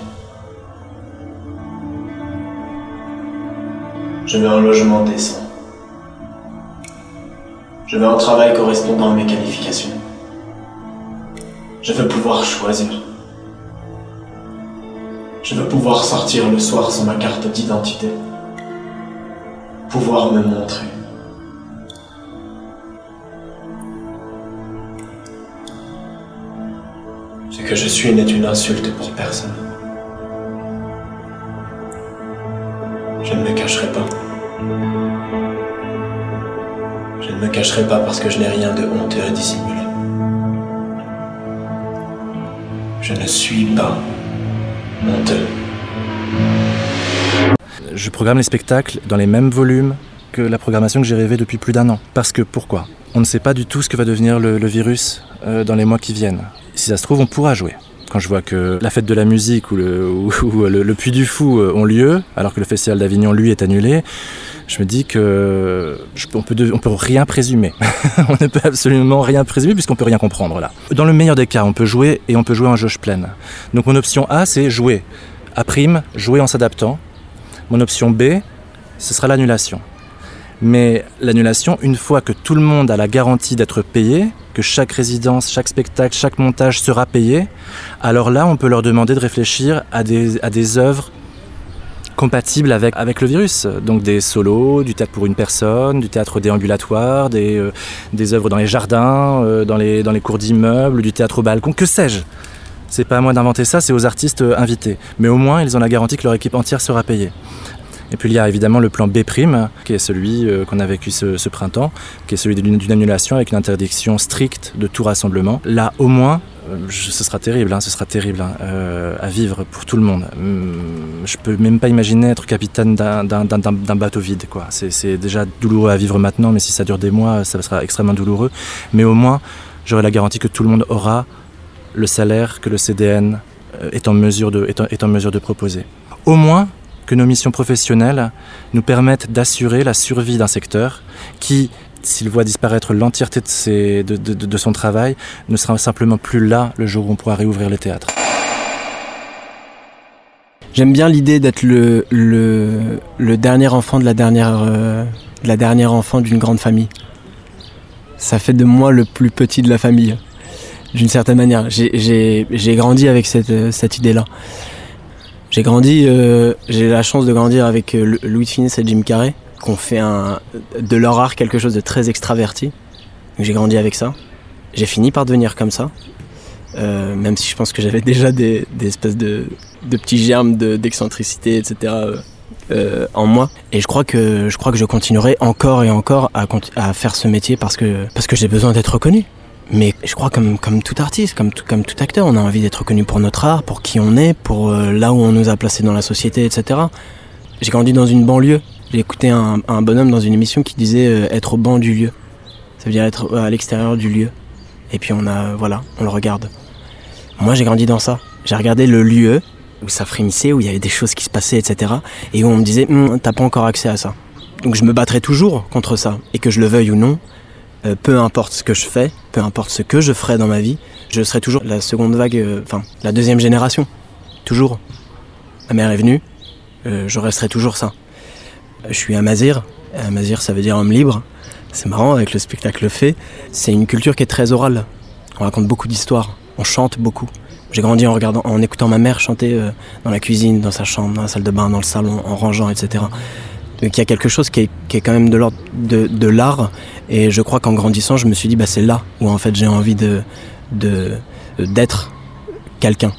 Je veux un logement décent. Je veux un travail correspondant à mes qualifications. Je veux pouvoir choisir. Je veux pouvoir sortir le soir sans ma carte d'identité. Pouvoir me montrer. Ce que je suis n'est une insulte pour personne. Je ne me cacherai pas. Je ne me cacherai pas parce que je n'ai rien de honteux à dissimuler. Je ne suis pas honteux. Je programme les spectacles dans les mêmes volumes que la programmation que j'ai rêvée depuis plus d'un an. Parce que pourquoi? On ne sait pas du tout ce que va devenir le, virus euh, dans les mois qui viennent. Si ça se trouve, on pourra jouer. Quand je vois que la fête de la musique ou [LAUGHS] le, Puy du Fou euh, ont lieu, alors que le Festival d'Avignon, lui, est annulé, je me dis que on peut, rien présumer. [LAUGHS] on ne peut absolument rien présumer puisqu'on peut rien comprendre là. Dans le meilleur des cas, on peut jouer et on peut jouer en jauge pleine. Donc mon option A, c'est jouer. A prime, jouer en s'adaptant. Mon option B, ce sera l'annulation. Mais l'annulation, une fois que tout le monde a la garantie d'être payé, que chaque résidence, chaque spectacle, chaque montage sera payé, alors là, on peut leur demander de réfléchir à des, à œuvres compatible avec, le virus. Donc des solos, du théâtre pour une personne, du théâtre déambulatoire, des, euh, œuvres dans les jardins, euh, dans, les, dans les cours d'immeubles, du théâtre au balcon, que sais-je? C'est pas à moi d'inventer ça, c'est aux artistes euh, invités. Mais au moins, ils ont la garantie que leur équipe entière sera payée. Et puis il y a évidemment le plan B', qui est celui euh, qu'on a vécu ce, printemps, qui est celui d'une annulation avec une interdiction stricte de tout rassemblement. Là, au moins, euh, ce sera terrible, hein, ce sera terrible hein, euh, à vivre pour tout le monde. Hum, Je peux même pas imaginer être capitaine d'un- bateau vide. quoi. C'est déjà douloureux à vivre maintenant, mais si ça dure des mois, ça sera extrêmement douloureux. Mais au moins, j'aurai la garantie que tout le monde aura le salaire que le CDN est en mesure de proposer. Au moins que nos missions professionnelles nous permettent d'assurer la survie d'un secteur qui, s'il voit disparaître l'entièreté de, son travail, ne sera simplement plus là le jour où on pourra réouvrir les théâtres. J'aime bien l'idée d'être le, dernier enfant de la dernière, euh, de la dernière enfant d'une grande famille. Ça fait de moi le plus petit de la famille, d'une certaine manière. J'ai- grandi avec cette idée-là. J'ai grandi, euh, j'ai la chance de grandir avec euh, Lou- Louis de Funès et Jim Carrey, qui ont fait un, de leur art quelque chose de très extraverti. J'ai grandi avec ça. J'ai fini par devenir comme ça. Euh, même si je pense que j'avais [LAUGHS] déjà des, espèces de, petits germes de- d'excentricité, etc. en moi. Et je crois que je crois que je continuerai encore et encore à, à faire ce métier parce que parce que j'ai besoin d'être reconnu. Mais je crois comme comme tout artiste, comme tout, comme tout acteur, on a envie d'être reconnu pour notre art, pour qui on est, pour euh, là où on nous a placés dans la société, etc. J'ai grandi dans une banlieue. J'ai écouté un, bonhomme dans une émission qui disait euh, être au banc du lieu. Ça veut dire être à l'extérieur du lieu. Et puis on a voilà, on le regarde. Moi, j'ai grandi dans ça. J'ai regardé le lieu où ça frémissait, où il y avait des choses qui se passaient, etc. Et où on me disait, Hum, t'as pas encore accès à ça. Donc je me battrai toujours contre ça. Et que je le veuille ou non, euh, peu importe ce que je fais, peu importe ce que je ferai dans ma vie, je serai toujours la seconde vague, euh, enfin, la deuxième génération. Toujours. Ma mère est venue, euh, je resterai toujours ça. Je suis Amazir. Amazir, ça veut dire homme libre. C'est marrant avec le spectacle fait. C'est une culture qui est très orale. On raconte beaucoup d'histoires. On chante beaucoup. J'ai grandi en regardant, en écoutant ma mère chanter dans la cuisine, dans sa chambre, dans la salle de bain, dans le salon, en rangeant, etc. Donc il y a quelque chose qui est, quand même de l'ordre de l'art. Et je crois qu'en grandissant, je me suis dit, bah, c'est là où en fait j'ai envie de de- d'être quelqu'un.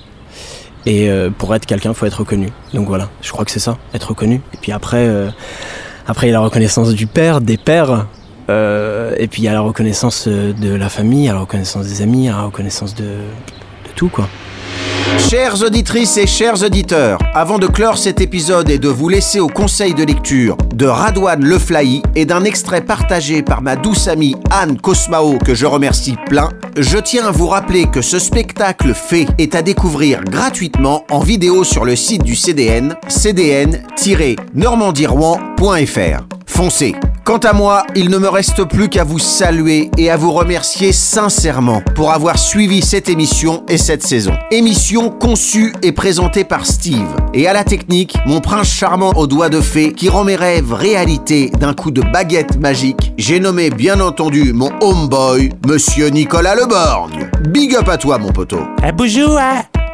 Et euh, pour être quelqu'un, il faut être reconnu. Donc voilà, je crois que c'est ça, être reconnu. Et puis après, euh, après il y a la reconnaissance du père, des pères. euh, et puis il y a la reconnaissance de la famille, il la reconnaissance des amis, la reconnaissance de, de tout quoi. Chères auditrices et chers auditeurs, avant de clore cet épisode et de vous laisser au conseil de lecture de Radouane Le Flahy et d'un extrait partagé par ma douce amie Anne Cosmao que je remercie plein, je tiens à vous rappeler que ce spectacle fait est à découvrir gratuitement en vidéo sur le site du CDN, cdn-normandie-rouen.fr. Foncez Quant à moi, il ne me reste plus qu'à vous saluer et à vous remercier sincèrement pour avoir suivi cette émission et cette saison. Émission conçue et présentée par Steve. Et à la technique, mon prince charmant aux doigts de fée qui rend mes rêves réalité d'un coup de baguette magique. J'ai nommé bien entendu mon homeboy, Monsieur Nicolas Leborgne. Big up à toi mon poteau. bonjour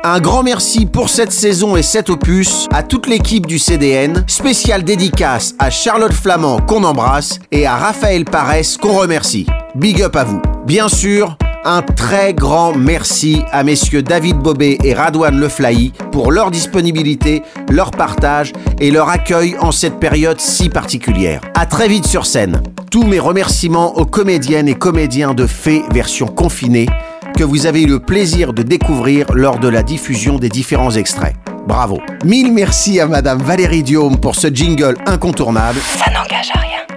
Un grand merci pour cette saison et cet opus à toute l'équipe du CDN, spécial dédicace à Charlotte Flamand qu'on embrasse et à Raphaël Parès qu'on remercie. Big up à vous. Bien sûr, un très grand merci à messieurs David Bobet et Radouane Le Flahy pour leur disponibilité, leur partage et leur accueil en cette période si particulière. À très vite sur scène. Tous mes remerciements aux comédiennes et comédiens de Fée version confinée que vous avez eu le plaisir de découvrir lors de la diffusion des différents extraits. Bravo. Mille merci à Madame Valérie Diome pour ce jingle incontournable. Ça n'engage à rien.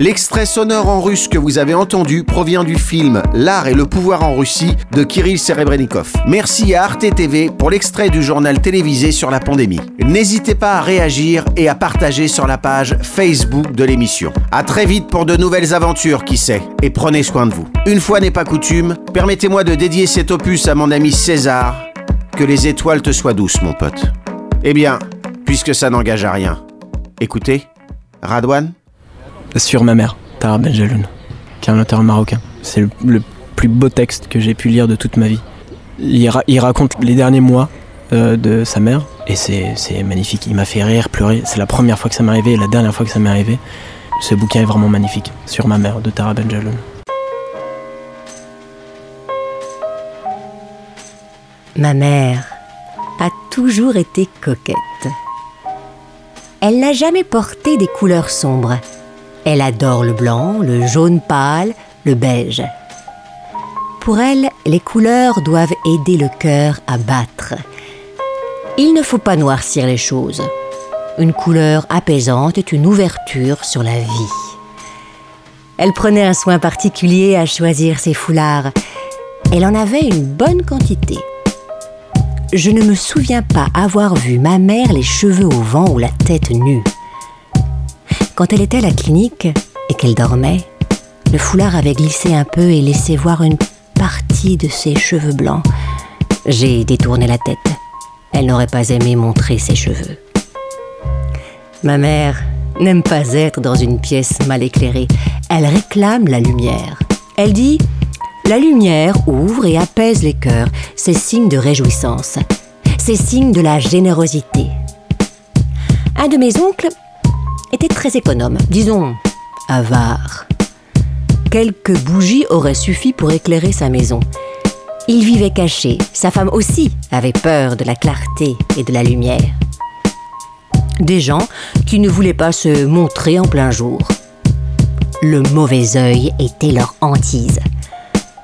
L'extrait sonore en russe que vous avez entendu provient du film L'art et le pouvoir en Russie de Kirill Serebrennikov. Merci à Arte TV pour l'extrait du journal télévisé sur la pandémie. N'hésitez pas à réagir et à partager sur la page Facebook de l'émission. À très vite pour de nouvelles aventures, qui sait, et prenez soin de vous. Une fois n'est pas coutume, permettez-moi de dédier cet opus à mon ami César. Que les étoiles te soient douces, mon pote. Eh bien, puisque ça n'engage à rien, écoutez, Radouane Sur ma mère, Tara Benjeloun, qui est un auteur marocain. C'est le, plus beau texte que j'ai pu lire de toute ma vie. Il, ra- il raconte les derniers mois euh, de sa mère Et c'est magnifique. Il m'a fait rire, pleurer. C'est la première fois que ça m'est arrivé et la dernière fois que ça m'est arrivé. Ce bouquin est vraiment magnifique. Sur ma mère de Tara Benjaloun. Ma mère a toujours été coquette. Elle n'a jamais porté des couleurs sombres. Elle adore le blanc, le jaune pâle, le beige. Pour elle, les couleurs doivent aider le cœur à battre. Il ne faut pas noircir les choses. Une couleur apaisante est une ouverture sur la vie. Elle prenait un soin particulier à choisir ses foulards. Elle en avait une bonne quantité. Je ne me souviens pas avoir vu ma mère les cheveux au vent ou la tête nue. Quand elle était à la clinique et qu'elle dormait, le foulard avait glissé un peu et laissé voir une partie de ses cheveux blancs. J'ai détourné la tête. Elle n'aurait pas aimé montrer ses cheveux. Ma mère n'aime pas être dans une pièce mal éclairée. Elle réclame la lumière. Elle dit La lumière ouvre et apaise les cœurs. C'est signe de réjouissance. C'est signe de la générosité. Un de mes oncles était très économe, disons avare. Quelques bougies auraient suffi pour éclairer sa maison. Il vivait caché. Sa femme aussi avait peur de la clarté et de la lumière. Des gens qui ne voulaient pas se montrer en plein jour. Le mauvais œil était leur hantise.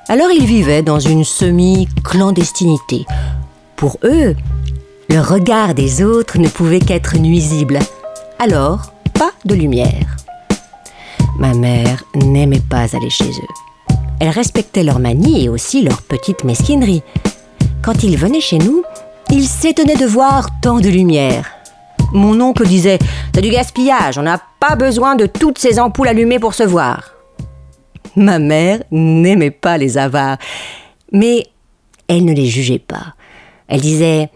Alors ils vivaient dans une semi-clandestinité. Pour eux, le regard des autres ne pouvait qu'être nuisible. Alors, de lumière. Ma mère n'aimait pas aller chez eux. Elle respectait leurs manies et aussi leurs petites mesquineries. Quand ils venaient chez nous, ils s'étonnaient de voir tant de lumière. Mon oncle disait T'as du gaspillage, on n'a pas besoin de toutes ces ampoules allumées pour se voir. Ma mère n'aimait pas les avares, mais elle ne les jugeait pas. Elle disait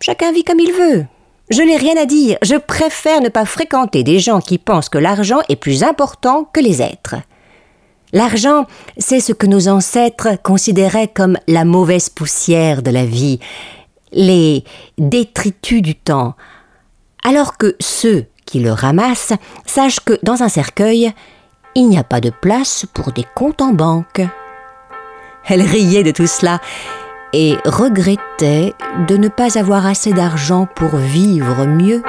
Chacun vit comme il veut. Je n'ai rien à dire, je préfère ne pas fréquenter des gens qui pensent que l'argent est plus important que les êtres. L'argent, c'est ce que nos ancêtres considéraient comme la mauvaise poussière de la vie, les détritus du temps, alors que ceux qui le ramassent sachent que dans un cercueil, il n'y a pas de place pour des comptes en banque. Elle riait de tout cela et regrettait de ne pas avoir assez d'argent pour vivre mieux.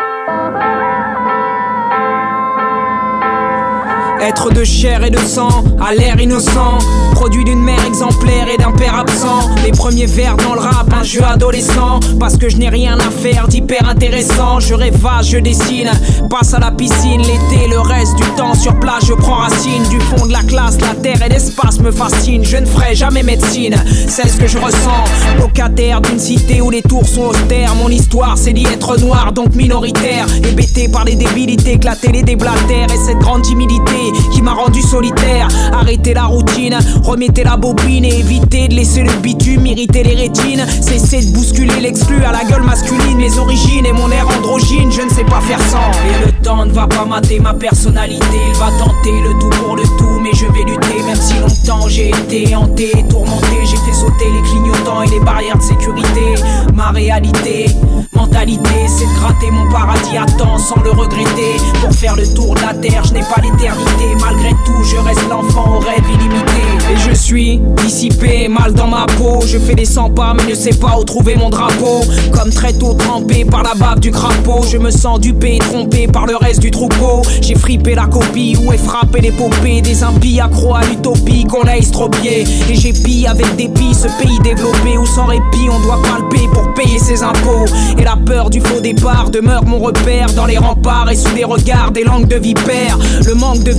Être de chair et de sang, à l'air innocent, produit d'une mère exemplaire et d'un père absent. Les premiers vers dans le rap, un jeu adolescent. Parce que je n'ai rien à faire d'hyper intéressant. Je rêvasse, je dessine, passe à la piscine l'été, le reste du temps sur place, je prends racine. Du fond de la classe, la terre et l'espace me fascinent. Je ne ferai jamais médecine, c'est ce que je ressens. Locataire d'une cité où les tours sont austères. Mon histoire, c'est d'y être noir, donc minoritaire. Hébété par les débilités, que la télé déblatère et cette grande timidité qui m'a rendu solitaire. Arrêtez la routine, remettez la bobine et évitez de laisser le bitume irriter les rétines. Cessez de bousculer l'exclu à la gueule masculine, mes origines et mon air androgyne, je ne sais pas faire sans. Et le temps ne va pas mater ma personnalité, il va tenter le tout pour le tout, mais je vais lutter, même si longtemps j'ai été hanté, tourmenté, j'ai fait sauter les clignotants et les barrières de sécurité. Ma réalité, mentalité, c'est de gratter mon paradis à temps sans le regretter. Pour faire le tour de la terre, je n'ai pas l'éternité. Malgré tout, je reste l'enfant au rêve illimité. Et je suis dissipé, mal dans ma peau. Je fais des 100 pas, mais ne sais pas où trouver mon drapeau. Comme très tôt trempé par la bave du crapaud. Je me sens dupé, trompé par le reste du troupeau. J'ai frippé la copie, où est frappé l'épopée. Des impies accro à l'utopie qu'on a estropié. Et j'ai pillé avec dépit ce pays développé où sans répit on doit palper pour payer ses impôts. Et la peur du faux départ demeure mon repère dans les remparts et sous les regards des langues de vipères. Le manque de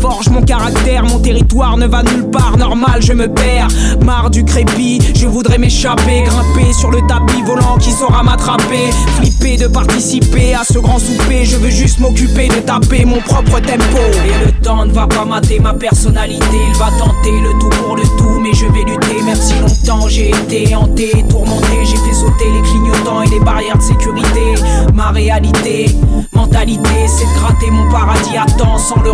forge mon caractère, mon territoire ne va nulle part, normal je me perds. Marre du crépi, je voudrais m'échapper, grimper sur le tapis volant qui saura m'attraper. Flipper de participer à ce grand souper, je veux juste m'occuper de taper mon propre tempo. Et le temps ne va pas mater ma personnalité, il va tenter le tout pour le tout, mais je vais lutter, même si longtemps j'ai été hanté, tourmenté, j'ai fait sauter les clignotants et les barrières de sécurité. Ma réalité, mentalité, c'est de gratter mon paradis à temps sans le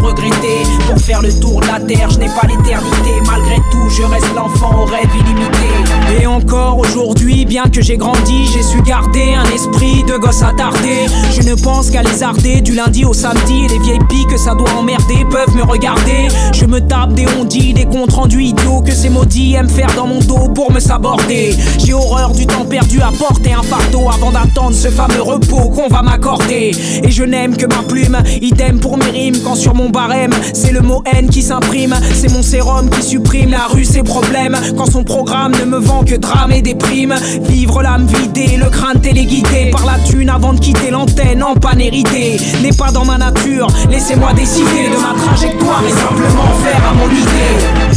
Pour faire le tour de la terre, je n'ai pas l'éternité. Malgré tout, je reste l'enfant au rêve illimité. Et encore aujourd'hui, bien que j'ai grandi, j'ai su garder un esprit de gosse attardé. Je ne pense qu'à les arder du lundi au samedi. Les vieilles piques que ça doit emmerder peuvent me regarder. Je me tape des ondits, des comptes rendus idiots que ces maudits aiment faire dans mon dos pour me saborder. J'ai horreur du temps perdu à porter un fardeau avant d'attendre ce fameux repos qu'on va m'accorder. Et je n'aime que ma plume, idem pour mes rimes quand sur mon barème c'est le mot haine qui s'imprime. C'est mon sérum qui supprime la rue, ses problèmes. Quand son programme ne me vend que drame et déprime. Vivre l'âme vidée, le crâne téléguidé par la thune avant de quitter l'antenne en panne héritée. N'est pas dans ma nature, laissez-moi décider de ma trajectoire et simplement faire à mon idée.